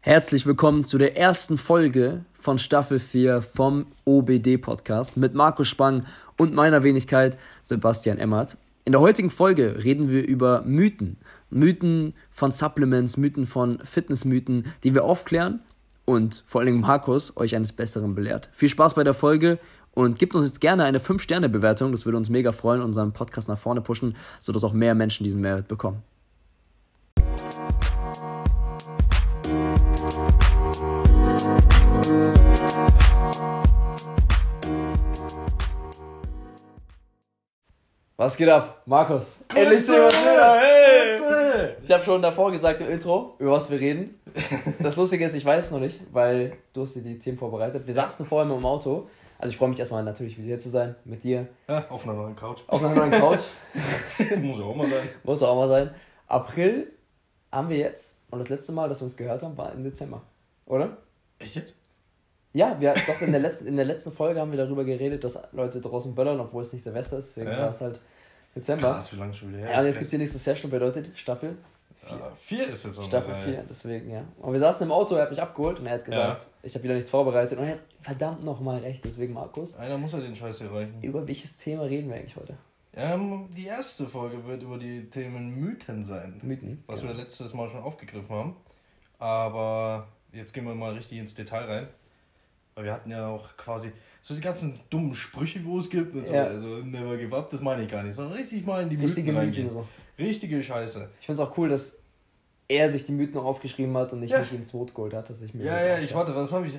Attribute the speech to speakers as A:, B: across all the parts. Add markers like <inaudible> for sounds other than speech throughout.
A: Herzlich willkommen zu der ersten Folge von Staffel 4 vom OBD Podcast mit Markus Spang und meiner Wenigkeit Sebastian Emmert. In der heutigen Folge reden wir über Mythen. Mythen von Supplements, Mythen von Fitnessmythen, die wir aufklären und vor allem Markus euch eines Besseren belehrt. Viel Spaß bei der Folge und gebt uns jetzt gerne eine 5-Sterne-Bewertung. Das würde uns mega freuen, unseren Podcast nach vorne pushen, sodass auch mehr Menschen diesen Mehrwert bekommen. Was geht ab? Markus. Endlich. Hey! Ich habe schon davor gesagt im Intro, über was wir reden. Das Lustige ist, ich weiß es noch nicht, weil du hast dir die Themen vorbereitet. Wir saßen vorher im Auto. Also ich freue mich erstmal natürlich wieder hier zu sein, mit dir.
B: Ja, auf einer neuen Couch.
A: Auf einer neuen Couch. <laughs>
B: Muss ja auch mal sein.
A: Muss auch mal sein. April haben wir jetzt. Und das letzte Mal, dass wir uns gehört haben, war im Dezember. Oder?
B: Echt jetzt?
A: Ja, wir doch in der letzten, in der letzten Folge haben wir darüber geredet, dass Leute draußen böllern, obwohl es nicht Silvester ist, deswegen
B: Ja.
A: war es halt Dezember.
B: Krass, wie lange schon wieder her?
A: Ja, und jetzt gibt es die nächste Session, bedeutet Staffel
B: Ja, vier ist jetzt auch
A: Staffel 4, deswegen, ja. Und wir saßen im Auto, er hat mich abgeholt und er hat gesagt, ich habe wieder nichts vorbereitet und er hat verdammt nochmal recht, deswegen Markus.
B: Einer muss ja den Scheiß hier reichen.
A: Über welches Thema reden wir eigentlich heute?
B: Ähm, die erste Folge wird über die Themen Mythen sein.
A: Mythen.
B: Was
A: ja.
B: wir letztes Mal schon aufgegriffen haben. Aber jetzt gehen wir mal richtig ins Detail rein. Weil wir hatten ja auch quasi so die ganzen dummen Sprüche, wo es gibt. Und so.
A: Ja.
B: Also never give up, das meine ich gar nicht. Sondern richtig mal in die
A: Richtige
B: Mythen. reingehen.
A: So.
B: Richtige Scheiße.
A: Ich finde es auch cool, dass er sich die Mythen aufgeschrieben hat und nicht
B: Ja.
A: mich ins Boot geholt hat, dass ich mir.
B: Ja, ja, ich warte, was habe ich? Äh,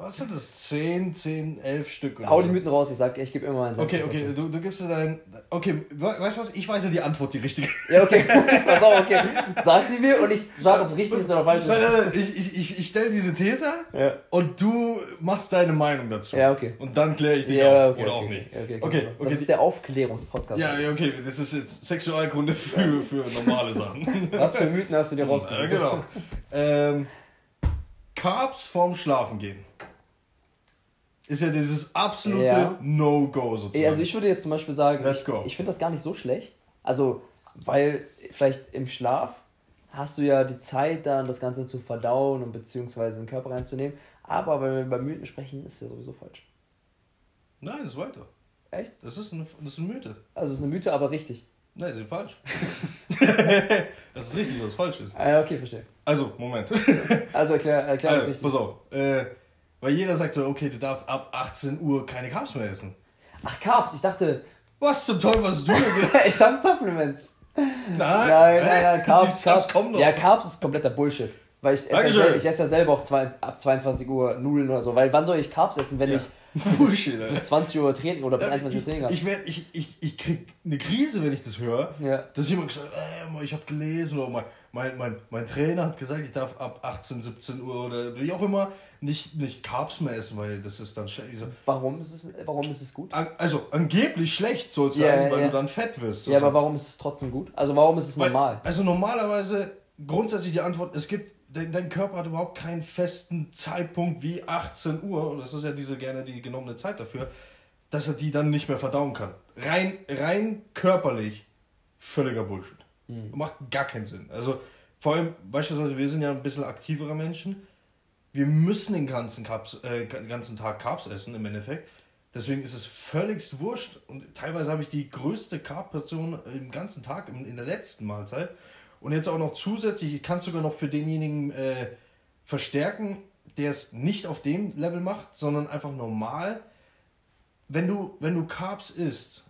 B: was sind das? 10, 10, 11 Stück oder
A: Hau
B: so?
A: die Mythen raus, ich sag, ich gebe immer Senf
B: Okay,
A: dazu.
B: okay, du, du gibst dir dein. Okay, we- weißt du was? Ich weiß ja die Antwort, die richtige.
A: Ja, okay. <laughs> Pass auf, okay. Sag sie mir und ich sag, ob es richtig ist oder falsch
B: Nein,
A: ist.
B: nein, nein, ich, ich, ich, ich stelle diese These
A: Ja.
B: und du machst deine Meinung dazu.
A: Ja, okay.
B: Und dann kläre ich dich
A: Ja,
B: auf.
A: okay,
B: oder
A: okay,
B: auch nicht.
A: Okay, okay,
B: Okay,
A: Das
B: okay.
A: ist der Aufklärungspodcast.
B: Ja, ja, okay, das ist jetzt Sexualkunde für, für normale Sachen.
A: Was für Mythen hast du dir rausgesucht?
B: Genau. <laughs> ähm, Carbs vorm Schlafen gehen. Ist ja dieses absolute
A: Ja.
B: No-Go sozusagen.
A: Ey, Also ich würde jetzt zum Beispiel sagen,
B: Let's
A: ich,
B: go.
A: ich finde das gar nicht so schlecht. Also, weil vielleicht im Schlaf hast du ja die Zeit dann, das Ganze zu verdauen und beziehungsweise in den Körper reinzunehmen. Aber wenn wir über Mythen sprechen, ist ja sowieso falsch.
B: Nein, das ist weiter.
A: Echt?
B: Das ist eine, das ist eine Mythe.
A: Also es ist eine Mythe, aber richtig.
B: Nein, sie ist falsch. <laughs> <laughs> das ist richtig, was falsch ist.
A: Ah, ja, okay, verstehe.
B: Also, Moment. <laughs>
A: Also erklär, erklär das
B: Also,
A: richtig.
B: pass auf. Äh, weil jeder sagt so, okay, du darfst ab 18 Uhr keine Carbs mehr essen.
A: Ach, Carbs, ich dachte,
B: Was zum Teufel hast du denn?
A: ich dachte Supplements.
B: Nein,
A: Nein, nein, nein, Carbs, Carbs,
B: kommen noch.
A: ja, Carbs ist kompletter Bullshit. Weil ich esse, ja ich esse ja selber auch zwei, ab 22 Uhr Nudeln oder so. Weil wann soll ich Carbs essen, wenn
B: Ja.
A: ich
B: Alter.
A: bis 20 Uhr Training oder bis
B: Ja,
A: 21 Uhr Training habe?
B: ich, ich, ich, ich krieg eine Krise, wenn ich das höre.
A: Ja.
B: Dass jemand gesagt hat, äh, ich habe gelesen oder mein, mein, mein, mein Trainer hat gesagt, ich darf ab 18, 17 Uhr oder wie auch immer nicht, nicht Carbs mehr essen, weil das ist dann schlecht. So,
A: Warum ist es, warum ist es gut?
B: an, also angeblich schlecht
A: Ja,
B: sein,
A: ja,
B: weil
A: ja.
B: du dann fett wirst.
A: Ja, aber warum ist es trotzdem gut? Also warum ist es
B: Weil-
A: normal?
B: Also normalerweise grundsätzlich die Antwort, es gibt, dein, dein Körper hat überhaupt keinen festen Zeitpunkt wie 18 Uhr, und das ist ja diese gerne die genommene Zeit dafür, dass er die dann nicht mehr verdauen kann. Rein, rein körperlich völliger Bullshit.
A: Hm.
B: Macht gar keinen Sinn. Also vor allem, beispielsweise, wir sind ja ein bisschen aktivere Menschen. Wir müssen den ganzen, Carbs, äh, ganzen Tag Carbs essen im Endeffekt. Deswegen ist es völligst wurscht. Und teilweise habe ich die größte Carb-Portion im ganzen Tag in, in der letzten Mahlzeit. Und jetzt auch noch zusätzlich, ich kann es sogar noch für denjenigen äh, verstärken, der es nicht auf dem Level macht, sondern einfach normal. Wenn du, wenn du Carbs isst,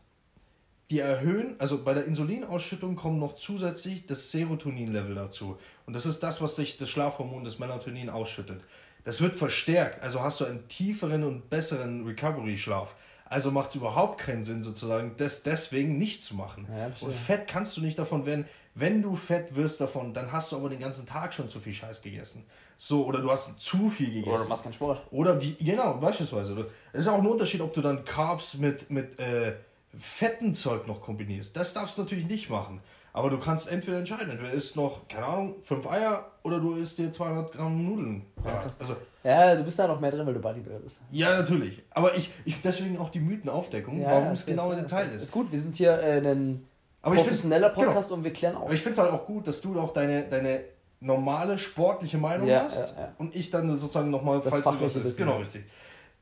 B: die erhöhen, also bei der Insulinausschüttung kommt noch zusätzlich das Serotonin-Level dazu. Und das ist das, was dich das Schlafhormon, das Melatonin ausschüttet. Das wird verstärkt, also hast du einen tieferen und besseren Recovery-Schlaf. Also macht es überhaupt keinen Sinn, sozusagen, das deswegen nicht zu machen.
A: Ja,
B: und fett kannst du nicht davon werden. Wenn du fett wirst davon, dann hast du aber den ganzen Tag schon zu viel Scheiß gegessen. So, oder du hast zu viel gegessen.
A: Oder du machst keinen Sport.
B: Oder wie, genau, beispielsweise. Es ist auch ein Unterschied, ob du dann Carbs mit, mit äh, fetten Zeug noch kombinierst. Das darfst du natürlich nicht machen. Aber du kannst entweder entscheiden, entweder isst noch, keine Ahnung, fünf Eier oder du isst dir 200 Gramm Nudeln.
A: Ja,
B: also,
A: Ja, du bist da noch mehr drin, weil du Bodybuilder bist.
B: ja, natürlich. Aber ich, ich deswegen auch die Mythenaufdeckung,
A: Ja,
B: warum es genau
A: erzähl.
B: Detail ist.
A: Ist gut, wir sind hier äh, ein
B: Aber ich find-
A: professioneller
B: genau.
A: Podcast und wir klären auf.
B: Aber ich finde es halt auch gut, dass du auch deine, deine normale sportliche Meinung
A: Ja,
B: hast
A: ja, ja.
B: und ich dann sozusagen nochmal,
A: Das
B: falls du
A: fachliche
B: ist. Genau, richtig.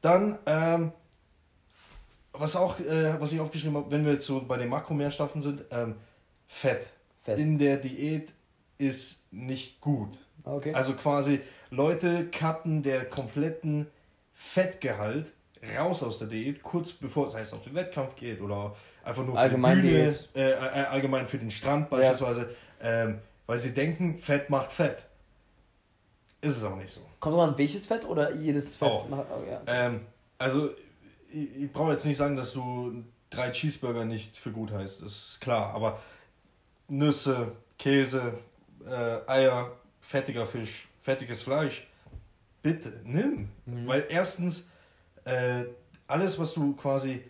B: Dann, ähm, was auch, äh, was ich aufgeschrieben habe, wenn wir jetzt so bei den Makronährstoffen sind, ähm, Fett.
A: Fett.
B: in der Diät ist nicht gut.
A: Okay.
B: Also quasi Leute cutten der kompletten Fettgehalt raus aus der Diät, kurz bevor es heißt auf den Wettkampf geht oder einfach nur für
A: Allgemein
B: die Bühne, äh, äh, allgemein für den Strand beispielsweise, ähm, weil sie denken, Fett macht Fett. Ist es aber nicht so.
A: Kommt drauf an, welches Fett oder jedes Fett?
B: Auch.
A: macht- Oh, ja.
B: Ähm, also, ich, ich brauche jetzt nicht sagen, dass du drei Cheeseburger nicht für gut heißt, das ist klar, aber Nüsse, Käse, äh, Eier, fettiger Fisch, fettiges Fleisch, bitte nimm.
A: Mhm.
B: Weil erstens, äh, alles, was du quasi,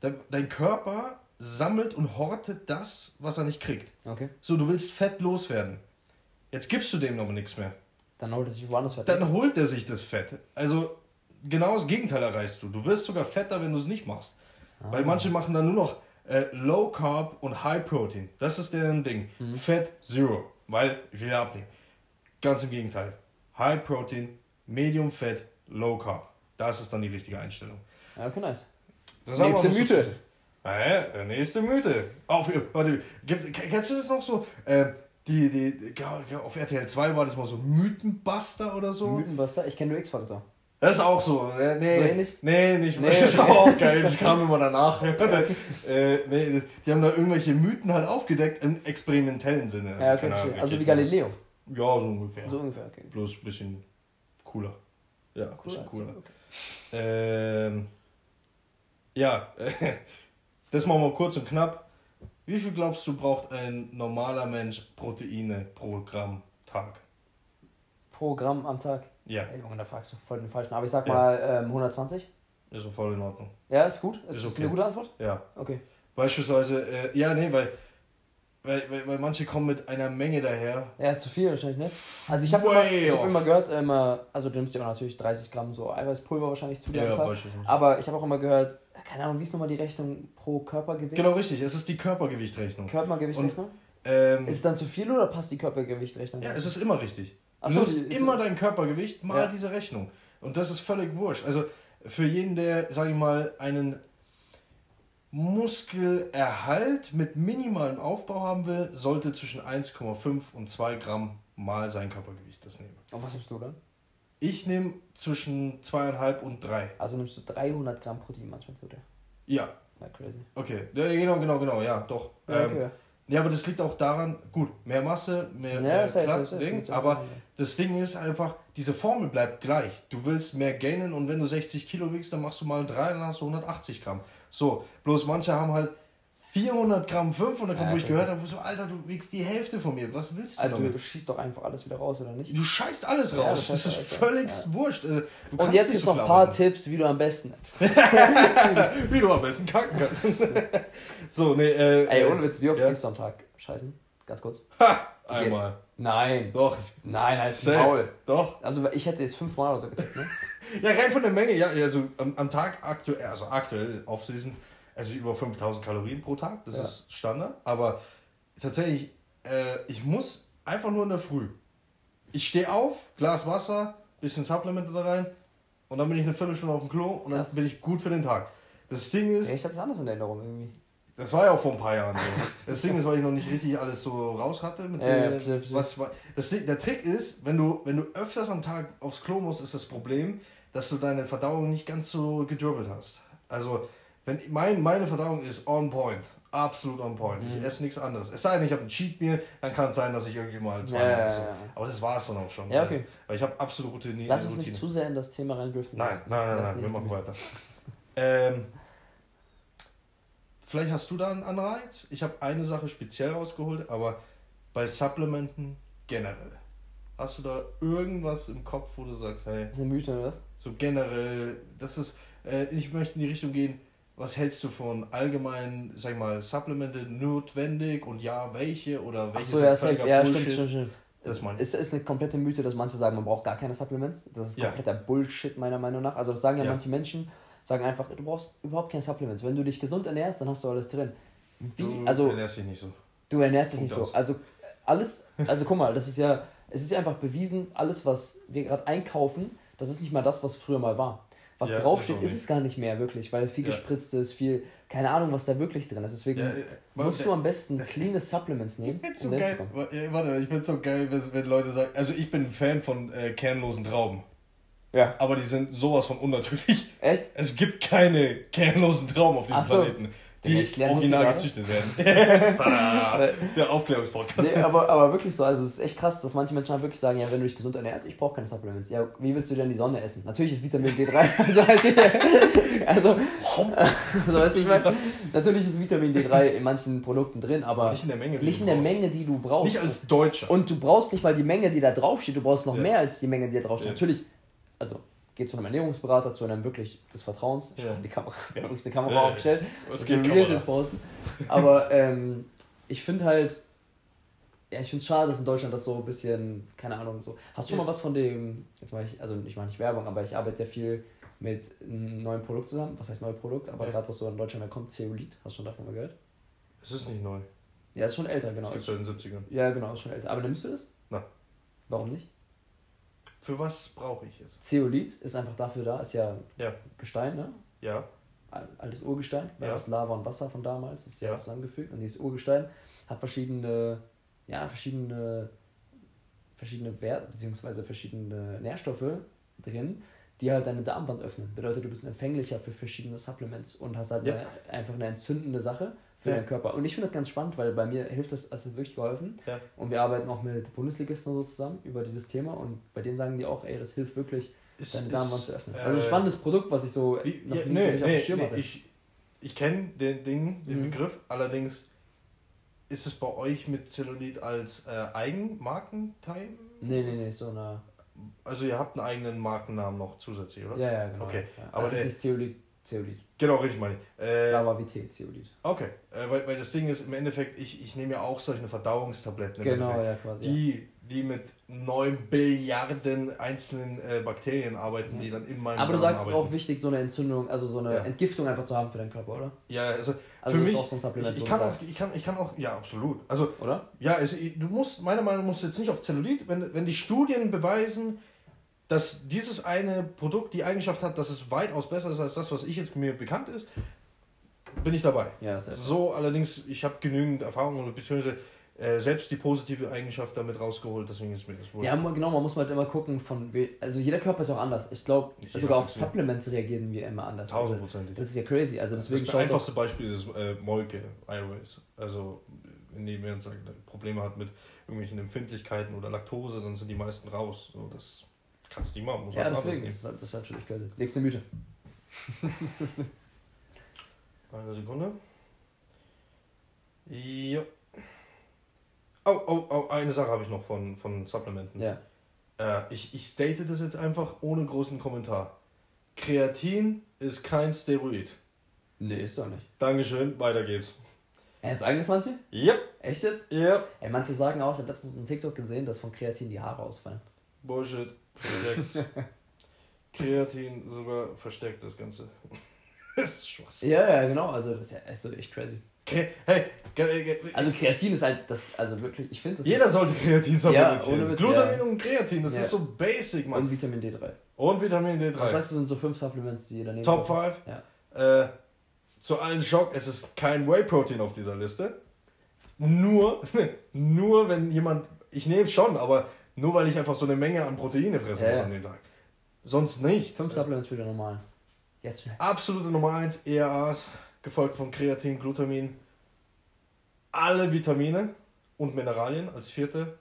B: dein, dein Körper sammelt und hortet das, was er nicht kriegt.
A: Okay.
B: So, du willst Fett loswerden. Jetzt gibst du dem aber nichts mehr.
A: Dann holt er sich woanders Fett.
B: Dann holt er sich das Fett. Also genau das Gegenteil erreichst du. Du wirst sogar fetter, wenn du es nicht machst.
A: Ah.
B: Weil manche machen dann nur noch äh, Low Carb und High Protein. Das ist deren Ding.
A: Mhm.
B: Fett Zero. Weil ich will ja abnehmen. Ganz im Gegenteil. High Protein, Medium Fett, Low Carb. Das ist dann die richtige Einstellung.
A: Okay, nice.
B: Das
A: Nächste Mythe.
B: Äh, äh, nächste Mythe. Auf, warte, gibt, kennst du das noch so? Äh, die, die, die, auf RTL 2 war das mal so Mythenbuster oder so.
A: Mythenbuster, ich kenne nur X-Factor.
B: Das ist auch so. Äh, nee,
A: So ähnlich?
B: Nee, nicht.
A: Nee, <laughs>
B: das ist
A: okay.
B: auch geil. Das kam immer danach. <laughs> äh, nee, die haben da irgendwelche Mythen halt aufgedeckt im experimentellen Sinne.
A: Ja, okay,
B: keine.
A: Also wie Galileo.
B: Ja, so ungefähr.
A: So ungefähr, okay.
B: Bloß ein bisschen cooler. Ja, ein bisschen
A: Cool,
B: cooler.
A: okay.
B: Ähm, ja, <laughs> das machen wir kurz und knapp. Wie viel glaubst du, braucht ein normaler Mensch Proteine pro Gramm Tag?
A: Pro Gramm am Tag.
B: Ja,
A: Ey, Junge, da fragst du voll den falschen. Aber ich sag
B: Ja.
A: mal ähm, 120.
B: ist so voll in Ordnung.
A: Ja, ist gut. Ist,
B: Ist okay.
A: eine gute Antwort?
B: Ja.
A: Okay.
B: Beispielsweise, äh, ja, nee, weil, weil, weil, weil manche kommen mit einer Menge daher.
A: Ja, zu viel wahrscheinlich, ne? Also ich habe immer, ich hab immer gehört, immer, also du nimmst ja auch natürlich 30 Gramm so Eiweißpulver wahrscheinlich zu dir am Tag. Aber ich habe auch immer gehört, keine Ahnung, wie ist nochmal die Rechnung pro Körpergewicht?
B: Genau richtig, es ist die Körpergewichtrechnung.
A: Körpergewichtrechnung?
B: Ähm,
A: Ist es dann zu viel oder passt die Körpergewichtrechnung?
B: ja, es ist immer richtig. Du
A: so,
B: nimmst immer dein Körpergewicht mal
A: Ja.
B: diese Rechnung. Und das ist völlig wurscht. Also für jeden, der, sag ich mal, einen Muskelerhalt mit minimalem Aufbau haben will, sollte zwischen 1,5 und 2 Gramm mal sein Körpergewicht das nehmen.
A: Und was nimmst du dann?
B: Ich nehme zwischen 2,5 und 3.
A: Also nimmst du 300 Gramm Protein manchmal zu dir.
B: Ja,
A: Ja, crazy.
B: okay. Ja, genau, genau, genau, ja, doch.
A: Ja,
B: ähm,
A: okay.
B: Ja, aber das liegt auch daran, gut, mehr Masse, mehr,
A: Ja,
B: mehr
A: safe,
B: Platz,
A: safe, safe.
B: Ding,
A: Gibt's auch
B: aber das Ding ist einfach, diese Formel bleibt gleich. Du willst mehr gainen und wenn du 60 Kilo wiegst, dann machst du mal 3, dann hast du 180 Gramm. So, bloß manche haben halt 400 Gramm, 500 Gramm,
A: Ja,
B: wo ich gehört habe, so, Alter, du wiegst die Hälfte von mir, was willst du
A: Also
B: damit?
A: du schießt doch einfach alles wieder raus, oder nicht?
B: Du scheißt alles
A: Ja,
B: raus,
A: das
B: das, ist
A: Alter, ja.
B: wurscht. äh, Du
A: Und jetzt gibt's
B: so
A: noch ein paar. Tipps, wie du am besten. <laughs> <laughs>
B: Wie du am besten kacken kannst. <laughs> so, nee, äh,
A: Ey, ohne Witz, wie oft
B: ja.
A: gehst du am Tag? Scheißen? Ganz kurz.
B: Ha, einmal.
A: Nein.
B: Doch,
A: Nein, ist
B: Safe.
A: faul.
B: doch.
A: Also ich hätte jetzt fünfmal oder so getippt, ne?
B: Ja, rein von der Menge, ja, also am, am Tag aktuell, also aktuell Off-Season, also über 5000 Kalorien pro Tag, das
A: Ja.
B: ist Standard, aber tatsächlich, äh, ich muss einfach nur in der Früh. Ich stehe auf, Glas Wasser, bisschen Supplemente da rein und dann bin ich eine Viertelstunde auf dem Klo und dann
A: Krass.
B: bin ich gut für den Tag. Das Ding ist,
A: ich hatte es anders in Erinnerung irgendwie.
B: das war ja auch vor ein paar Jahren so. Das Ding ist, weil ich noch nicht richtig alles so raus hatte. Mit
A: Ja, verstehe.
B: was, das, der Trick ist, wenn du, wenn du öfters am Tag aufs Klo musst, ist das Problem, dass du deine Verdauung nicht ganz so gedribbelt hast. Also, wenn mein, meine Verdauung ist on point. Absolut on point. Ich
A: Mhm.
B: esse nichts anderes. Es sei denn, ich habe ein Cheat Meal, dann kann es sein, dass ich irgendwie mal zwei
A: Ja, ja.
B: Aber das war es dann auch schon.
A: Ja, okay.
B: Weil ich habe absolut Routine.
A: Lass uns nicht zu sehr in das Thema reindriften.
B: Nein, nein, nein, nein, wir machen weiter. Ähm, vielleicht hast du da einen Anreiz. Ich habe eine Sache speziell rausgeholt, aber bei Supplementen generell. Hast du da irgendwas im Kopf, wo du sagst, hey,
A: Das ist eine Mythe, oder? was?
B: so generell, das ist, äh, ich möchte in die Richtung gehen, was hältst du von allgemeinen, sag ich mal, Supplemente notwendig und ja, welche oder welche
A: Achso, ja, safe.
B: völliger
A: Ja, stimmt,
B: Bullshit?
A: stimmt, stimmt.
B: Das ich.
A: Es ist eine komplette Mythe, dass manche sagen, man braucht gar keine Supplements. Das ist
B: Ja.
A: kompletter Bullshit, meiner Meinung nach. Also, das sagen ja,
B: Ja.
A: manche Menschen, sagen einfach, du brauchst überhaupt keine Supplements. Wenn du dich gesund ernährst, dann hast du alles drin. Wie,
B: Du
A: also,
B: ernährst dich nicht so.
A: du ernährst dich
B: Punkt
A: nicht so.
B: aus.
A: Also, alles, also guck mal, das ist ja, Es ist ja einfach bewiesen, alles, was wir gerade einkaufen, das ist nicht mal das, was früher mal war. Was
B: Ja,
A: draufsteht,
B: ist auch
A: ist es gar nicht mehr wirklich, weil viel
B: Ja.
A: gespritzt ist, viel, keine Ahnung, was da wirklich drin ist. Deswegen
B: Ja,
A: musst du am besten cleane Supplements nehmen.
B: Ich find's so geil. Warte, ich find's so geil, wenn, Leute sagen, also ich bin ein Fan von äh, kernlosen Trauben,
A: Ja.
B: aber die sind sowas von unnatürlich.
A: Echt?
B: Es gibt keine kernlosen Trauben auf diesem
A: Ach.
B: Planeten, die
A: ich
B: original gezüchtet werden. <laughs> Tada! Der Aufklärungspodcast.
A: Nee, aber, aber wirklich so, also es ist echt krass, dass manche Menschen halt wirklich sagen, ja, wenn du dich gesund ernährst, ich brauche keine Supplements. Ja, wie willst du denn die Sonne essen? Natürlich ist Vitamin D3, <laughs> also weißt du, also, also weißt du, ich meine, natürlich ist Vitamin D3 in manchen Produkten drin, aber
B: Nicht in der Menge, die
A: nicht
B: du
A: in der
B: brauchst.
A: Menge, die du brauchst.
B: Nicht als Deutscher.
A: Und du brauchst nicht mal die Menge, die da draufsteht, du brauchst noch
B: Ja.
A: mehr als die Menge, die da draufsteht.
B: Ja.
A: Natürlich, also geh zu einem Ernährungsberater, zu einem wirklich des Vertrauens. Ich
B: Ja.
A: die Kamera, <laughs> wir haben übrigens eine Kamera
B: Ja,
A: aufgestellt.
B: Was geht,
A: Reels jetzt posten. Aber ähm, ich finde halt, ja, ich finde es schade, dass in Deutschland das so ein bisschen, keine Ahnung, so. Hast du schon mal was von dem, jetzt mache ich, also ich mache nicht Werbung, aber ich arbeite ja viel mit einem neuen Produkt zusammen. Was heißt neues Produkt? Aber gerade was so in Deutschland mehr kommt, Zeolit. Hast du schon davon mal gehört?
B: Es ist nicht neu.
A: Ja, ist schon älter, genau.
B: Das gibt es seit den 70ern.
A: Ja, genau, ist schon älter. Aber nimmst du das?
B: Nein.
A: Warum nicht?
B: Für was brauche ich es?
A: Zeolit ist einfach dafür da, ist ja
B: Ja.
A: Gestein, ne?
B: Ja.
A: Al- Altes Urgestein. Ja. aus Lava und Wasser von damals, ist ja,
B: Ja.
A: zusammengefügt. Und dieses Urgestein hat verschiedene, ja, verschiedene, verschiedene Werte, beziehungsweise verschiedene Nährstoffe drin, die halt deine Darmwand öffnen. Bedeutet, du bist empfänglicher für verschiedene Supplements und hast halt
B: Ja.
A: eine, einfach eine entzündende Sache für
B: Ja.
A: deinen Körper. Und ich finde das ganz spannend, weil bei mir hilft das, also wirklich geholfen.
B: Ja.
A: Und wir arbeiten auch mit Bundesligisten und so zusammen über dieses Thema und bei denen sagen die auch, ey, das hilft wirklich,
B: Ist,
A: deine Darmwand zu öffnen.
B: äh,
A: also ein spannendes Produkt, was ich so
B: Wie,
A: noch
B: ja,
A: nie
B: nee,
A: so richtig auf
B: nee,
A: dem Schirm
B: nee,
A: hatte.
B: ich, ich kenne den Ding, den
A: Mhm.
B: Begriff, allerdings ist es bei euch mit Zellulit als äh, Eigenmarkenteil?
A: Nee, nee, nee, so eine.
B: Also ihr habt einen eigenen Markennamen noch zusätzlich, oder?
A: Ja, ja, genau.
B: Okay,
A: Ja.
B: aber
A: also
B: der-
A: nicht Zeolit, Zeolit.
B: Genau, richtig meine ich. Äh,
A: Lava VT, Zeolit.
B: okay, äh, weil, weil das Ding ist, im Endeffekt, ich, ich nehme ja auch solche Verdauungstabletten. im
A: Genau, ja, quasi.
B: Die, die mit 9 Billiarden einzelnen äh, Bakterien arbeiten,
A: Ja.
B: die dann in meinem
A: Aber du
B: Darm
A: sagst, es ist auch wichtig, so eine Entzündung, also so eine
B: Ja.
A: Entgiftung einfach zu haben für deinen Körper, oder?
B: Ja, also,
A: Also
B: für mich,
A: auch so ein Supplement,
B: ich, ich,
A: du
B: kann auch, ich, kann, ich kann auch, ja, absolut. Also,
A: Oder?
B: Ja, also du musst, meiner Meinung nach, musst du jetzt nicht auf Zellulit, wenn, wenn die Studien beweisen, dass dieses eine Produkt die Eigenschaft hat, dass es weitaus besser ist als das, was ich jetzt mir bekannt ist, bin ich dabei.
A: Ja,
B: So, allerdings, ich habe genügend Erfahrung oder beziehungsweise äh, selbst die positive Eigenschaft damit rausgeholt, deswegen ist mir das wohl.
A: Ja, genau, man muss halt immer gucken, von we also jeder Körper ist auch anders. Ich glaube,
B: Nicht
A: sogar auf. Supplements reagieren wir immer anders. Also,
B: Tausendprozentig.
A: das ist ja crazy. Also deswegen
B: das einfachste Beispiel ist äh, Molke Airways. Also, wenn jemand sagt, Probleme hat mit irgendwelchen Empfindlichkeiten oder Laktose, dann sind die meisten raus. So, das kannst du nicht machen. Muss
A: Ja,
B: halt
A: deswegen das ist das ist halt schon echt crazy. Nächste Mythe.
B: Eine Sekunde. Ja. Oh, oh, oh, eine Sache habe ich noch von, von Supplementen.
A: Ja.
B: Äh, ich, ich state das jetzt einfach ohne großen Kommentar. Kreatin ist kein Steroid.
A: Nee, ist doch nicht.
B: Dankeschön, weiter geht's.
A: Ey, sagen das manche?
B: Yep,
A: Echt jetzt?
B: yep.
A: Ey, manche sagen auch, ich habe letztens einen TikTok gesehen, dass von Kreatin die Haare ausfallen.
B: Bullshit. Versteckt. <laughs> Kreatin sogar versteckt das Ganze. <laughs> das ist Schwachsinn.
A: Ja, ja, genau. Also das ist ja also echt crazy.
B: Kre hey, ge-
A: Also Kreatin ist halt das, also wirklich, ich finde das
B: jeder
A: ist,
B: sollte Kreatin
A: Ja,
B: supplementieren.
A: Witz,
B: Glutamin
A: ja.
B: und Kreatin, das
A: Ja.
B: ist so basic, Mann.
A: und Vitamin D3.
B: Und Vitamin D3.
A: Was sagst du, sind so fünf Supplements, die jeder nehmen
B: Top
A: kann?
B: 5.
A: Ja.
B: Äh, zu allen Schock, es ist kein Whey-Protein auf dieser Liste. Nur, <laughs> nur wenn jemand, ich nehme es schon, aber nur weil ich einfach so eine Menge an Proteine fressen muss an dem Tag. Sonst nicht.
A: Fünf Supplements für den normalen. Jetzt schnell.
B: Absolute Nummer 1, ERAs, gefolgt von Kreatin, Glutamin. Alle Vitamine und Mineralien als vierte.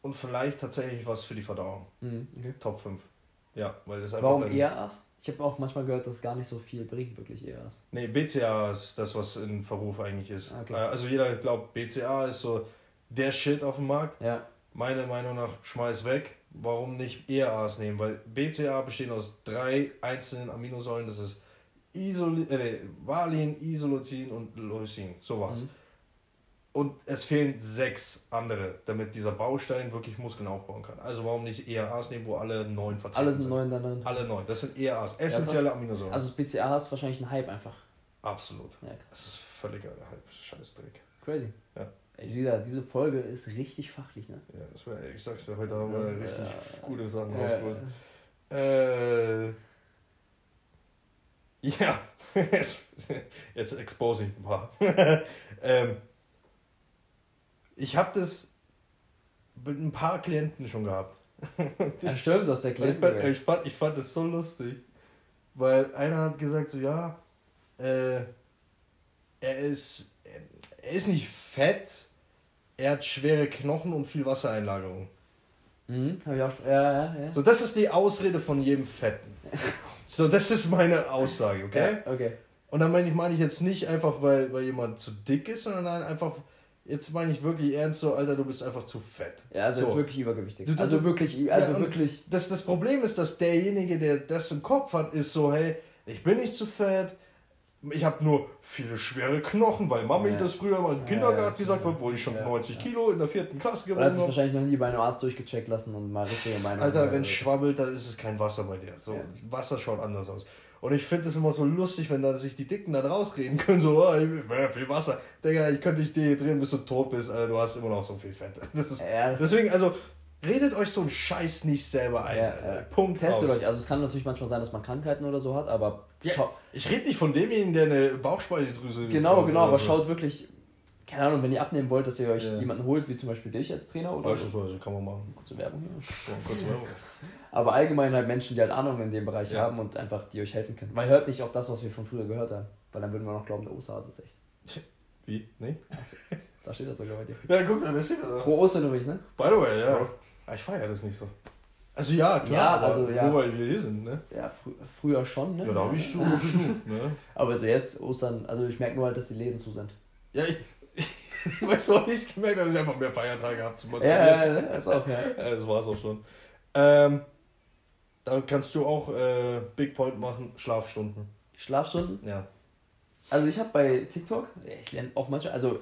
B: Und vielleicht tatsächlich was für die Verdauung.
A: Mhm, okay.
B: Top 5. Ja, weil es einfach.
A: Warum ERAs? Ich habe auch manchmal gehört, dass gar nicht so viel bringt, wirklich ERAs.
B: Nee, BCA ist das, was in Verruf eigentlich ist.
A: Okay.
B: Äh, Also jeder glaubt, BCA ist so der Shit auf dem Markt.
A: Ja.
B: Meiner Meinung nach, schmeiß weg. Warum nicht ERAs nehmen? Weil BCA besteht aus drei einzelnen Aminosäuren. Das ist Isoli äh, Valin, Isoleucin und Leucin. Sowas.
A: Mhm.
B: Und es fehlen sechs andere, damit dieser Baustein wirklich Muskeln aufbauen kann. Also warum nicht ERAs nehmen, wo alle neun vertreten
A: Alle sind neu dann.
B: Alle neun. Das sind ERAs. Essentielle Aminosäuren.
A: Also das BCA ist wahrscheinlich ein Hype einfach.
B: Absolut.
A: Ja, krass.
B: Das ist völliger Halb Scheißdreck.
A: Crazy.
B: Ja.
A: Dieser, diese Folge ist richtig fachlich, ne?
B: Ja, das war, ich sag's dir, heute haben wir richtig
A: äh,
B: gute Sachen
A: Ja,
B: rausgeholt. Äh, ja, <laughs> jetzt expose ich ein paar. <laughs> ähm, ich habe das mit ein paar Klienten schon gehabt. <laughs>
A: ja, stimmt, das
B: Ich
A: erklärt
B: fand,
A: mir.
B: ich, fand, ich fand das so lustig, weil einer hat gesagt so, ja, äh, er ist, er ist nicht fett, er hat schwere Knochen und viel Wassereinlagerung.
A: Mhm, hab ich auch. Ja, ja, ja.
B: So, das ist die Ausrede von jedem Fetten. <laughs> So, das ist meine Aussage, okay?
A: Ja, okay.
B: Und dann meine ich, meine ich jetzt nicht einfach, weil, weil jemand zu dick ist, sondern nein, einfach, jetzt meine ich wirklich ernst so, Alter, du bist einfach zu fett.
A: Ja, also
B: so.
A: ist wirklich übergewichtig.
B: Du- du-
A: also wirklich, also
B: Ja,
A: wirklich.
B: Das, das Problem ist, dass derjenige, der das im Kopf hat, ist so, hey, ich bin nicht zu fett, ich habe nur viele schwere Knochen, weil Mami
A: Ja.
B: das früher mal im Kindergarten gesagt hat, obwohl ich schon
A: Ja,
B: 90
A: ja.
B: Kilo in der vierten Klasse
A: Oder hat
B: gewogen
A: sich
B: habe.
A: wahrscheinlich noch nie bei einem Arzt durchgecheckt lassen und mal richtige Meinung.
B: Alter,
A: äh,
B: wenn schwabbelt, dann ist es kein Wasser bei dir. So. Wasser schaut anders aus. Und ich finde es immer so lustig, wenn da sich die Dicken dann rausreden können, so, oh, ich will viel Wasser. Digga, ich könnte dich dehydrieren, bis du tot bist, Alter, du hast immer noch so viel Fett. Das ist,
A: Ja, das
B: deswegen, also, redet euch so einen Scheiß nicht selber ein.
A: Ja, ja.
B: Punkt
A: Testet
B: aus.
A: euch. Also es kann natürlich manchmal sein, dass man Krankheiten oder so hat, aber
B: Ja, ich rede nicht von demjenigen, der eine Bauchspeicheldrüse
A: genau,
B: hat
A: genau, aber
B: so.
A: schaut wirklich, keine Ahnung, wenn ihr abnehmen wollt, dass ihr euch jemanden holt, wie zum Beispiel dich als Trainer oder.
B: Beispielsweise kann man machen.
A: Kurze Werbung hier.
B: So, kurz mal.
A: Aber allgemein halt Menschen, die halt Ahnung in dem Bereich haben und einfach die euch helfen können. Weil hört nicht auf das, was wir von früher gehört haben. Weil dann würden wir noch glauben, der Osterhase ist echt.
B: Wie? Nee?
A: Da steht das sogar bei dir.
B: Ja, guck mal, da steht er.
A: Pro Ostern übrigens, ne?
B: By the way, ja. Ah, Ich feiere das nicht so. Also ja, klar,
A: Ja,
B: aber
A: also, ja.
B: nur weil wir hier sind, ne?
A: Ja, frü früher schon, ne?
B: Ja, da habe ich so besucht, <laughs> ne?
A: Aber so jetzt Ostern, also ich merke nur halt, dass die Läden zu sind.
B: Ja, ich. weißt du, was ich gemerkt habe, dass ich einfach mehr Feiertage habe zum
A: Ja,
B: Motivieren.
A: ja, ja, ist auch, ja. <laughs>
B: Ja, das war's auch schon. Ähm, da kannst du auch äh, Big Point machen, Schlafstunden.
A: Schlafstunden.
B: Ja.
A: Also ich habe bei TikTok, ich lerne auch manchmal, also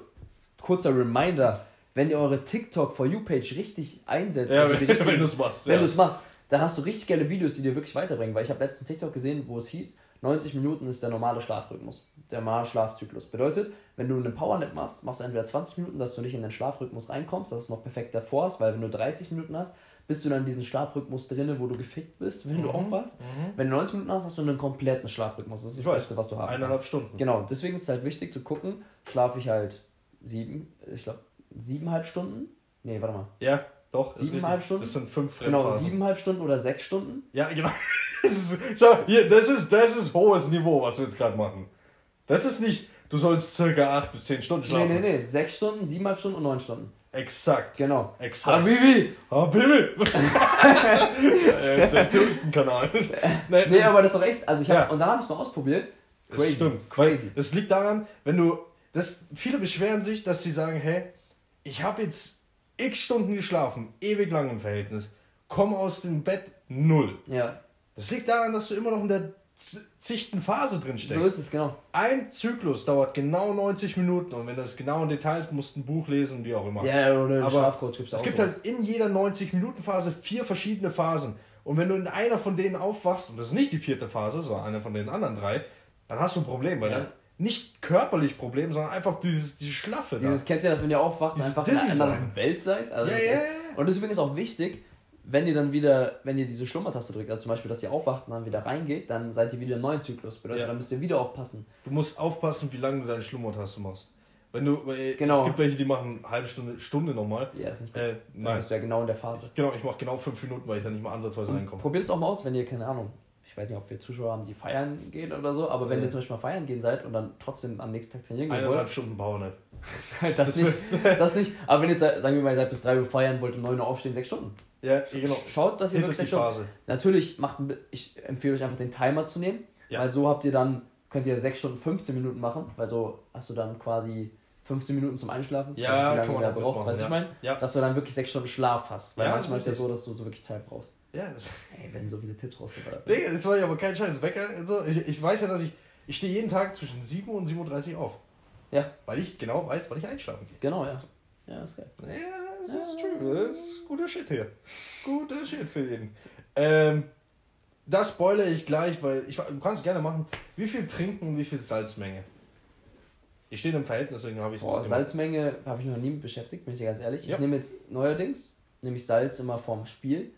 A: kurzer Reminder, wenn ihr eure TikTok For You Page richtig einsetzt,
B: Ja,
A: also
B: wenn, <laughs> wenn du es machst.
A: wenn
B: ja.
A: du es machst, dann hast du richtig geile Videos, die dir wirklich weiterbringen. Weil ich habe letzten TikTok gesehen, wo es hieß, 90 Minuten ist der normale Schlafrhythmus, der normale Schlafzyklus. Bedeutet, wenn du einen Powernap machst, machst du entweder 20 Minuten, dass du nicht in den Schlafrhythmus reinkommst, dass du es noch perfekt davor hast, weil wenn du 30 Minuten hast, bist du dann in diesem Schlafrhythmus drinne, wo du gefickt bist, wenn du
B: Mhm.
A: aufwachst.
B: Mhm.
A: Wenn du 90 Minuten hast, hast du einen kompletten Schlafrhythmus. Das ist
B: Ich
A: das
B: weiß.
A: Beste, was du haben
B: Eineinhalb
A: kannst.
B: Stunden.
A: Genau, deswegen ist es halt wichtig zu gucken, schlafe ich halt sieben, ich glaube, siebeneinhalb Stunden? Nee, warte mal.
B: Ja, doch.
A: Siebeneinhalb. Stunden?
B: Das sind fünf
A: Genau,
B: Fremdphasen.
A: siebeneinhalb Stunden oder sechs Stunden.
B: Ja, genau. <laughs> Das ist, schau, hier, das ist, das ist hohes Niveau, was wir jetzt gerade machen. Das ist nicht, du sollst circa acht bis zehn Stunden
A: Nee,
B: schlafen.
A: nee, nee, sechs Stunden, siebeneinhalb Stunden und neun Stunden.
B: Exakt.
A: Genau.
B: Exakt.
A: Habibi!
B: Bimmel! <laughs> äh, der Türkenkanal. <laughs> Nee,
A: Nee, aber das ist doch echt, also ich hab,
B: Ja.
A: und dann habe ich es mal ausprobiert.
B: Das stimmt.
A: Crazy.
B: Das liegt daran, wenn du. Das, viele beschweren sich, dass sie sagen, hey, ich habe jetzt x Stunden geschlafen, ewig lang im Verhältnis, komm aus dem Bett null.
A: Ja,
B: Das liegt daran, dass du immer noch in der zichten Phase drin
A: so
B: steckst.
A: ist es, genau.
B: Ein Zyklus dauert genau 90 Minuten und wenn das genau in Details musst ein Buch lesen, wie auch immer.
A: Ja, oder einen
B: Aber
A: Schlafcoach gibt es auch.
B: Es gibt
A: sowas.
B: halt in jeder 90-Minuten-Phase vier verschiedene Phasen. Und wenn du in einer von denen aufwachst, und das ist nicht die vierte Phase, sondern eine von den anderen drei, dann hast du ein Problem, weil
A: Ja.
B: dann nicht körperlich Problem, sondern einfach dieses, diese Schlaffe da.
A: Dieses, kennt ihr das, wenn ihr aufwacht und einfach in einer anderen. Welt seid? Also
B: Ja, ja, ja.
A: Und deswegen ist auch wichtig, wenn ihr dann wieder, wenn ihr diese Schlummertaste drückt, also zum Beispiel, dass ihr aufwacht und dann wieder reingeht, dann seid ihr wieder im neuen Zyklus. Bedeutet,
B: Ja.
A: dann müsst ihr wieder aufpassen.
B: Du musst aufpassen, wie lange du deine Schlummertaste machst. Wenn du,
A: Genau.
B: es gibt welche, die machen eine halbe Stunde, Stunde nochmal.
A: Ja, ist nicht gut.
B: Äh,
A: Dann
B: nein.
A: bist du ja genau in der Phase.
B: Genau, ich mache genau fünf Minuten, weil ich dann nicht mal ansatzweise reinkomme.
A: probiert es auch mal aus, wenn ihr, keine Ahnung, ich weiß nicht, ob wir Zuschauer haben, die feiern gehen oder so, aber wenn
B: Ja.
A: ihr zum Beispiel mal feiern gehen seid und dann trotzdem am nächsten Tag trainieren gehen
B: Eineinhalb
A: wollt,
B: Stunden Powernap.
A: halt <laughs> das,
B: Das
A: nicht, das nicht. Aber wenn ihr, jetzt, sagen wir mal, ihr seid bis 3 Uhr feiern, wollt um 9 Uhr aufstehen, 6 Stunden.
B: Ja, genau.
A: Schaut, dass ihr wirklich
B: die
A: 6 Stunden. Natürlich macht, ich empfehle euch einfach den Timer zu nehmen,
B: Ja.
A: weil so habt ihr dann, könnt ihr 6 Stunden 15 Minuten machen, weil so hast du dann quasi 15 Minuten zum Einschlafen.
B: Ja,
A: weiß nicht, wie lange
B: man
A: braucht, weißt du,
B: ja.
A: ich meine?
B: Ja.
A: Dass du dann wirklich 6 Stunden Schlaf hast, weil manchmal ist ja so, dass du so wirklich Zeit brauchst.
B: Ja, das
A: Ey, wenn so viele Tipps rausgeballert
B: Digga, jetzt war ich aber kein Scheiß Wecker. Also ich, ich weiß ja, dass ich. Ich stehe jeden Tag zwischen 7 und 7.30 Uhr auf.
A: Ja.
B: Weil ich genau weiß, wann ich einschlafen gehe.
A: Genau, ja. Ja, ist geil.
B: Ja, das ist true. Das ist guter Shit hier. Guter Shit für jeden. Ähm, das spoilere ich gleich, weil ich, du kannst gerne machen. Wie viel trinken und wie viel Salzmenge? Ich stehe im Verhältnis, deswegen habe ich
A: Boah, Salzmenge habe ich noch nie mit beschäftigt, bin ich dir ganz ehrlich.
B: Ja.
A: Ich nehme jetzt neuerdings, nehme ich Salz immer vorm Spiel,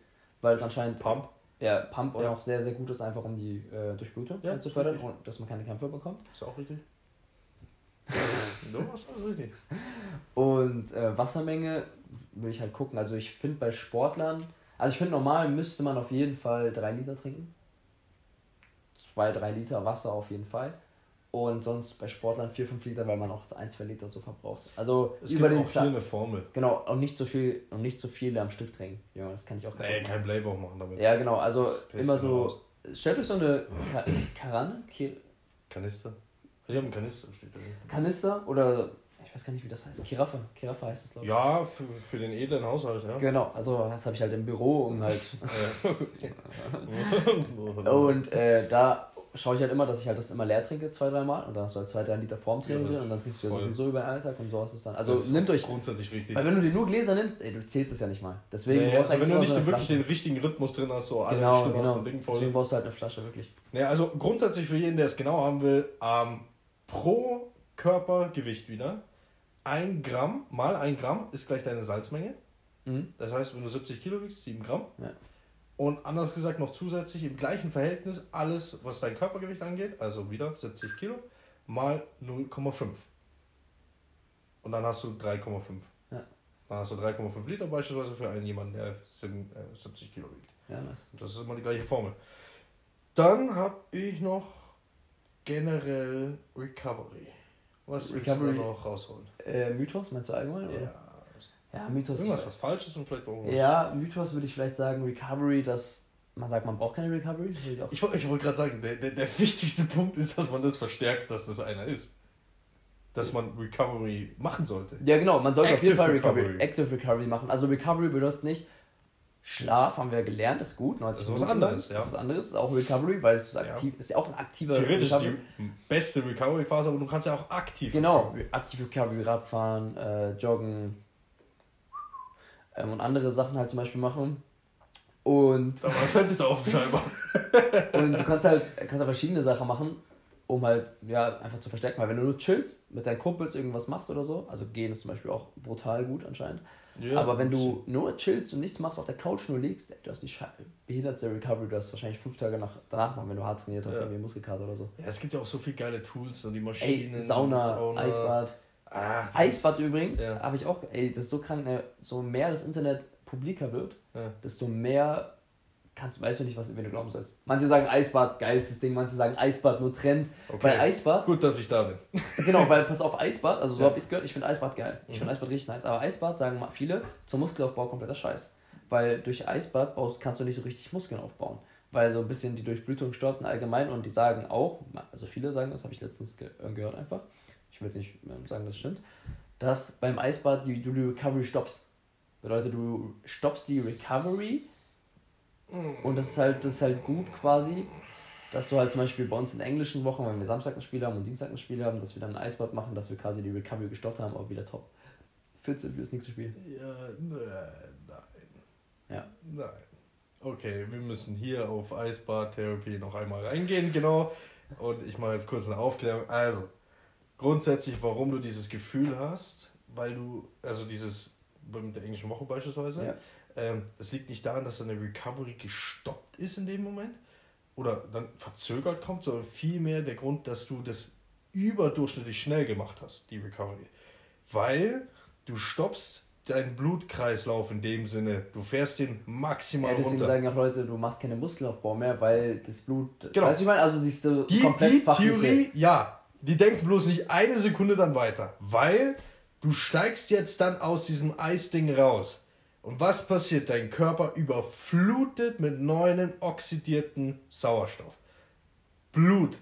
A: weil es anscheinend
B: Pump.
A: ja, Pump
B: Ja.
A: auch sehr, sehr gut ist, einfach um die äh, Durchblutung
B: Ja,
A: zu fördern
B: richtig.
A: und dass man keine Kämpfe bekommt.
B: Ist auch richtig. <laughs> du hast alles richtig.
A: Und äh, Wassermenge will ich halt gucken. Also ich finde bei Sportlern, also ich finde normal müsste man auf jeden Fall drei Liter trinken. Zwei, drei Liter Wasser auf jeden Fall. Und sonst bei Sportlern vier, fünf Liter, weil man auch ein, zwei Liter so verbraucht. Also
B: Es
A: über
B: gibt
A: den
B: auch
A: Tag.
B: eine Formel.
A: Genau, und nicht so viel und nicht so viele am Stück trinken. Ja, das kann ich auch
B: Nee, kein Playboy machen damit.
A: Ja, genau, also immer
B: raus.
A: so. Stellt euch so eine Ka Karanne, Ki-
B: Kanister. Ich habe einen Kanister, steht da.
A: Kanister oder ich weiß gar nicht, wie das heißt. Giraffe. Giraffe heißt das, glaube ich.
B: Ja, für, für den edlen Haushalt, ja.
A: Genau, also das habe ich halt im Büro, um halt. <laughs> <laughs> <laughs> Und äh, da schaue ich halt immer, dass ich halt das immer leer trinke, zwei, drei Mal. Und dann hast du halt zwei, drei Liter vorm Training
B: Ja,
A: drin und dann trinkst du ja sowieso über den Alltag und so hast du es dann. Also
B: Das
A: nimmt euch.
B: Grundsätzlich richtig.
A: Weil wenn du dir nur Gläser nimmst, ey, du zählst es ja nicht mal. Deswegen
B: Nee,
A: brauchst
B: also wenn du nicht
A: so
B: wirklich
A: Flasche.
B: den richtigen Rhythmus drin hast, so alle
A: Genau,
B: Stunden
A: genau.
B: Ding voll.
A: Deswegen brauchst du halt eine Flasche, wirklich.
B: Ja, also grundsätzlich für jeden, der es genau haben will, ähm, pro Körpergewicht wieder, ein Gramm mal ein Gramm ist gleich deine Salzmenge.
A: Mhm.
B: Das heißt, wenn du 70 Kilo wiegst, 7 Gramm.
A: Ja.
B: Und anders gesagt noch zusätzlich im gleichen Verhältnis alles, was dein Körpergewicht angeht, also wieder 70 Kilo, mal 0,5. Und dann hast du 3,5.
A: Ja.
B: Dann hast du 3,5 Liter beispielsweise für einen jemanden, der sieben- äh, 70 Kilo wiegt.
A: Ja, nice.
B: Und das ist immer die gleiche Formel. Dann habe ich noch generell Recovery. Was willst
A: Recovery.
B: du da noch rausholen?
A: Äh, Mythos, meinst du allgemein? Oder?
B: Ja.
A: Ja, Mythos.
B: Irgendwas, was falsch ist und vielleicht auch.
A: Ja, Mythos würde ich vielleicht sagen, Recovery, dass man sagt, man braucht keine Recovery. Das ich
B: Ich, ich wollte gerade sagen, der, der, der wichtigste Punkt ist, dass man das verstärkt, dass das einer ist. Dass man Recovery machen sollte.
A: Ja, genau, man sollte auf jeden
B: Active
A: Fall Recovery,
B: Recovery.
A: Active Recovery machen. Also Recovery bedeutet nicht, Schlaf haben wir gelernt, ist gut, 90
B: Das ist was anderes, ja.
A: ist was anderes, ist auch Recovery, weil es ist,
B: Ja.
A: aktiv, ist ja auch ein aktiver
B: Theoretisch
A: Recovery.
B: die beste Recovery-Phase, aber du kannst ja auch aktiv.
A: Genau, aktiv Recovery, Radfahren, äh, Joggen ähm, und andere Sachen halt zum Beispiel machen. Und,
B: Da war das Fenster offen scheinbar. <laughs>
A: und du kannst halt, kannst halt verschiedene Sachen machen, um halt, ja, einfach zu verstärken. Weil wenn du nur chillst, mit deinen Kumpels irgendwas machst oder so, also gehen ist zum Beispiel auch brutal gut anscheinend,
B: Ja,
A: Aber wenn du nur chillst und nichts machst, auf der Couch nur liegst, ey, du hast die Sche- behindertste Recovery, du hast wahrscheinlich fünf Tage nach, danach noch, wenn du hart trainiert hast,
B: Ja.
A: irgendwie Muskelkater oder so.
B: Ja, es gibt ja auch so viele geile Tools und die
A: Ey,
B: Maschinen.
A: Sauna, Eisbad.
B: Das
A: Eisbad
B: ist-
A: übrigens,
B: ja.
A: habe ich auch, ey, das ist so krank, ne? so mehr das Internet publiker wird,
B: Ja.
A: desto mehr kannst, weißt du nicht, was wenn du glauben sollst. Manche sagen Eisbad, geilstes Ding, manche sagen Eisbad nur Trend.
B: Okay.
A: Weil Eisbad,
B: Gut, dass ich da bin. <laughs>
A: genau, weil pass auf, Eisbad, also so
B: Ja.
A: habe ich es gehört, ich finde Eisbad geil. Ich
B: Mhm.
A: finde Eisbad richtig nice. Aber Eisbad sagen viele zum Muskelaufbau kompletter Scheiß. Weil durch Eisbad baust, kannst du nicht so richtig Muskeln aufbauen. Weil so ein bisschen die Durchblutung stört allgemein und die sagen auch, also viele sagen das, habe ich letztens ge gehört einfach. Ich will jetzt nicht ähm, sagen, das stimmt. Dass beim Eisbad die, du die Recovery stoppst. Bedeutet, du stoppst die Recovery und das ist halt, das ist halt gut quasi, dass du halt zum Beispiel bei uns in englischen Wochen, wenn wir Samstag ein Spiel haben und Dienstag ein Spiel haben, dass wir dann ein Eisbad machen, dass wir quasi die Recovery gestoppt haben, aber wieder top. 14 für das nächste Spiel.
B: Ja, nein, nein.
A: Ja.
B: Nein. Okay, wir müssen hier auf Eisbadtherapie noch einmal reingehen, genau. Und ich mache jetzt kurz eine Aufklärung. Also, grundsätzlich, warum du dieses Gefühl hast, weil du, also dieses, mit der englischen Woche beispielsweise,
A: Ja.
B: ähm, das liegt nicht daran, dass deine Recovery gestoppt ist in dem Moment oder dann verzögert kommt, sondern vielmehr der Grund, dass du das überdurchschnittlich schnell gemacht hast, die Recovery. Weil du stoppst deinen Blutkreislauf in dem Sinne, du fährst den maximal
A: Ja, deswegen
B: runter.
A: sagen auch Leute, du machst keine Muskelaufbau mehr, weil das Blut.
B: Genau.
A: Weißt du, ich meine, also diese
B: Die,
A: komplett
B: die Theorie, ja, die denken bloß nicht eine Sekunde dann weiter, weil du steigst jetzt dann aus diesem Eisding raus. Und was passiert? Dein Körper überflutet mit neuen oxidierten Sauerstoff. Blut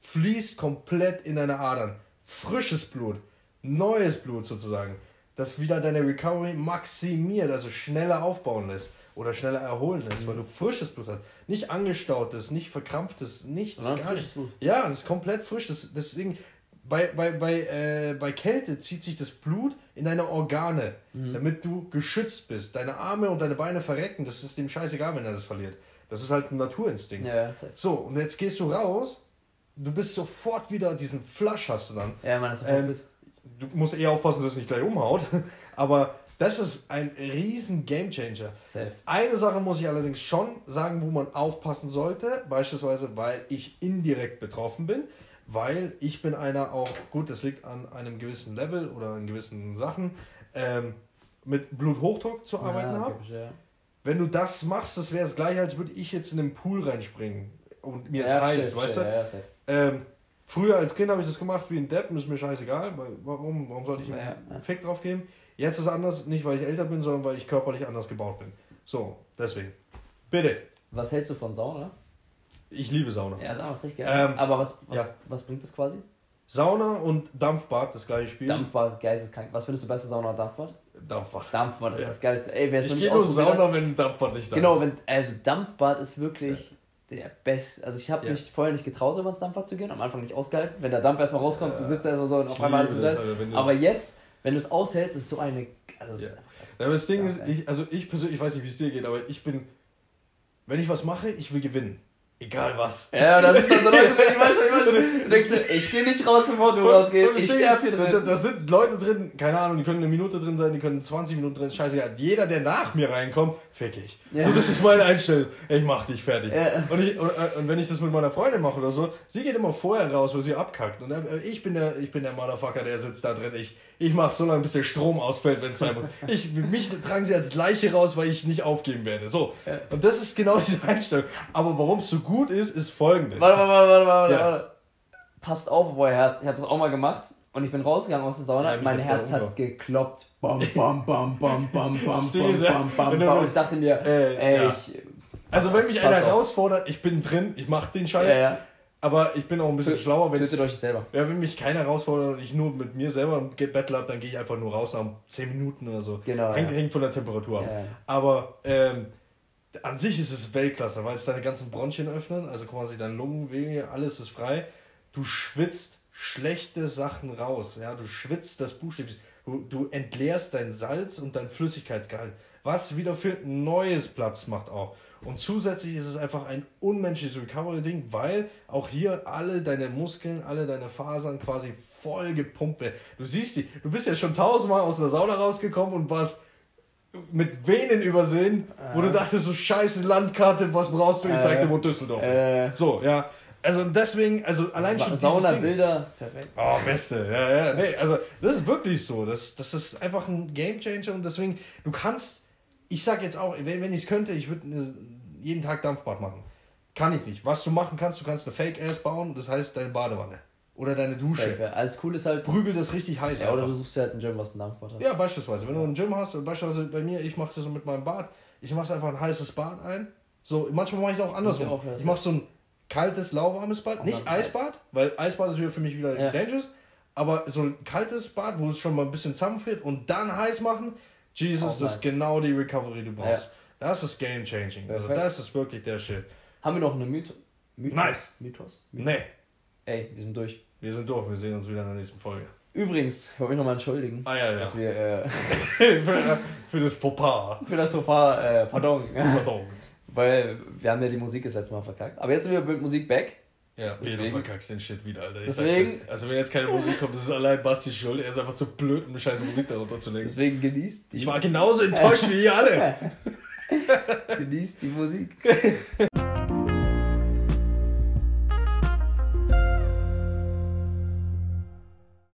B: fließt komplett in deine Adern. Frisches Blut, neues Blut sozusagen, das wieder deine Recovery maximiert, also schneller aufbauen lässt oder schneller erholen lässt, weil du frisches Blut hast. Nicht angestautes, nicht verkrampftes, nichts,
A: Sondern
B: gar nicht.
A: Blut.
B: Ja, das ist komplett frisch. Das, deswegen, bei, bei, bei, äh, bei Kälte zieht sich das Blut in deine Organe, damit du geschützt bist. Deine Arme und deine Beine verrecken, das ist dem scheißegal, wenn er das verliert. Das ist halt ein Naturinstinkt.
A: Ja, ja.
B: So, und jetzt gehst du raus du bist sofort wieder, diesen Flush hast du dann.
A: Ja, man, das ist
B: Ähm, Du musst eher aufpassen, dass es nicht gleich umhaut. <laughs> Aber das ist ein riesen Gamechanger. Eine Sache muss ich allerdings schon sagen, wo man aufpassen sollte, beispielsweise, weil ich indirekt betroffen bin, weil ich bin einer auch, gut, das liegt an einem gewissen Level oder an gewissen Sachen, ähm, mit Bluthochdruck zu arbeiten
A: ja,
B: habe.
A: ja.
B: Wenn du das machst, das wäre es gleich, als würde ich jetzt in den Pool reinspringen und mir ist
A: ja,
B: heiß,
A: safe,
B: weißt du?
A: Ja, ja, safe.
B: Ähm, früher als Kind habe ich das gemacht wie ein Depp, ist mir scheißegal, weil warum, warum sollte ich ihm
A: Ja,
B: einen Fick drauf geben? Jetzt ist es anders, nicht weil ich älter bin, sondern weil ich körperlich anders gebaut bin. So, deswegen. Bitte.
A: Was hältst du von Sauna?
B: Ich liebe Sauna.
A: Ja, das ist richtig geil.
B: Ähm,
A: Aber was, was,
B: ja.
A: was bringt das quasi?
B: Sauna und Dampfbad, das gleiche Spiel.
A: Dampfbad, geisteskrank. Was findest du besser, Sauna oder Dampfbad?
B: Dampfbad.
A: Dampfbad ist
B: Ja.
A: das Geilste. Ey, wer noch
B: Ich gehe nur Sauna, wenn ein Dampfbad nicht da
A: Genau,
B: ist.
A: wenn, also Dampfbad ist wirklich der beste. Also ich habe
B: Ja.
A: mich vorher nicht getraut, immer ins Dampfbad zu gehen, am Anfang nicht ausgehalten. Wenn der Dampf erstmal rauskommt, du sitzt erstmal so und auf einmal alles unter. Aber
B: das-
A: jetzt, wenn du es aushältst, ist so eine. Also
B: Ja.
A: ist
B: Ja, aber das Ding
A: Ja,
B: ist, ich, also ich persönlich, ich weiß nicht, wie es dir geht, aber ich bin, wenn ich was mache, ich will gewinnen. Egal was.
A: Ja, das ist dann so Leute, wenn die manchmal, <laughs> manchmal, du denkst, ich gehe nicht raus, bevor du rausgehst. Ich sterbe hier drin.
B: da sind Leute drin, keine Ahnung, die können eine Minute drin sein, die können 20 Minuten drin, scheißegal. Jeder, der nach mir reinkommt, fick ich.
A: Ja.
B: So, das ist meine Einstellung. Ich mach dich fertig.
A: Ja.
B: Und, ich, und, äh, und wenn ich das mit meiner Freundin mache oder so, sie geht immer vorher raus, weil sie abkackt. Und äh, ich bin der, ich bin der Motherfucker, der sitzt da drin. Ich, ich mach so lange, bis der Strom ausfällt, wenn es sein muss. <laughs> Ich, mich tragen sie als Leiche raus, weil ich nicht aufgeben werde. So.
A: Ja.
B: Und das ist genau diese Einstellung. Aber warum es so gut ist, ist folgendes.
A: Warte, warte, warte, warte, warte,
B: Ja.
A: warte. Passt auf auf euer Herz. Ich habe das auch mal gemacht und ich bin rausgegangen aus der Sauna.
B: Ja,
A: mein Herz hat gekloppt. Bam, bam, bam, bam, bam, <laughs> bam, bam, bam, bam. Und ich dachte mir,
B: Äh,
A: ey,
B: ja.
A: ich.
B: Also wenn mich einer
A: auf.
B: herausfordert, ich bin drin, ich mach den Scheiß.
A: Ja, ja.
B: Aber ich bin auch ein bisschen
A: Tö-
B: schlauer, wenn
A: Tötet euch selber.
B: ja, wenn mich keiner herausfordert und ich nur mit mir selber ein Battle habe, dann gehe ich einfach nur raus nach 10 Minuten oder so.
A: Genau,
B: Hängt,
A: ja.
B: hängt von der Temperatur ab.
A: Ja, ja.
B: Aber ähm, an sich ist es Weltklasse, weil es deine ganzen Bronchien öffnen, also quasi deine Lungenwege, alles ist frei. Du schwitzt schlechte Sachen raus, ja, du schwitzt das buchstäblich. Du, du entleerst dein Salz und dein Flüssigkeitsgehalt, was wieder für neues Platz macht auch. Und zusätzlich ist es einfach ein unmenschliches Recovery-Ding, weil auch hier alle deine Muskeln, alle deine Fasern quasi voll gepumpt werden. Du siehst die, du bist ja schon tausendmal aus der Sauna rausgekommen und warst mit Venen übersehen, wo du dachtest, so scheiße Landkarte, was brauchst du? Ich zeig dir, wo Düsseldorf
A: Äh.
B: ist. So, ja. Also deswegen, also allein schon
A: Sa
B: dieses Ding.
A: Sauna-Bilder, perfekt.
B: Oh, beste, ja, ja, nee, also das ist wirklich so, das, das ist einfach ein Gamechanger und deswegen, du kannst, ich sag jetzt auch, wenn, wenn ich es könnte, ich würde jeden Tag Dampfbad machen. Kann ich nicht. Was du machen kannst, du kannst eine Fake-Ass bauen, das heißt deine Badewanne. Oder deine Dusche.
A: Safe, ja. Alles cool ist halt.
B: Prügel das richtig heiß
A: Ja, oder du suchst dir halt ein Gym, was ein Dampfbad hat.
B: Ja, beispielsweise. Wenn du ein Gym hast, beispielsweise bei mir, ich mache das so mit meinem Bad, ich mache einfach ein heißes Bad ein. So, manchmal mache ich es auch andersrum.
A: Ich auch, ja.
B: ich mache so ein kaltes, lauwarmes Bad,
A: Und
B: nicht
A: dann Eis.
B: Eisbad, weil Eisbad ist wieder für mich wieder
A: Ja.
B: dangerous, aber so ein kaltes Bad, wo es schon mal ein bisschen zusammenfriert und dann heiß machen, Jesus,
A: Auch
B: das ist genau die Recovery, die du brauchst. Das ist game changing. Also
A: Perfekt.
B: das ist wirklich der Shit.
A: Haben wir noch eine Mythos? Mythos?
B: Nein.
A: Mythos?
B: Nee,
A: Ey, wir sind durch.
B: wir sind durch, wir sehen uns wieder in der nächsten Folge.
A: Übrigens, ich wollte mich nochmal entschuldigen,
B: Ah ja, ja.
A: dass wir äh, <laughs>
B: für, für das Fauxpas.
A: für das Fauxpas, äh, pardon,
B: Pardon. <laughs>
A: weil wir haben ja die Musik das letzte Mal verkackt. Aber jetzt sind wir mit Musik back.
B: Ja,
A: Deswegen-
B: du verkackst den Shit wieder, Alter. Ich
A: Deswegen-
B: dir. Also wenn jetzt keine Musik kommt, das ist allein Basti schuld. Er ist einfach zu blöd, eine scheiß Musik darunter zu legen.
A: Deswegen genießt die,
B: Ich war genauso enttäuscht wie ihr alle. <laughs>
A: genießt die Musik.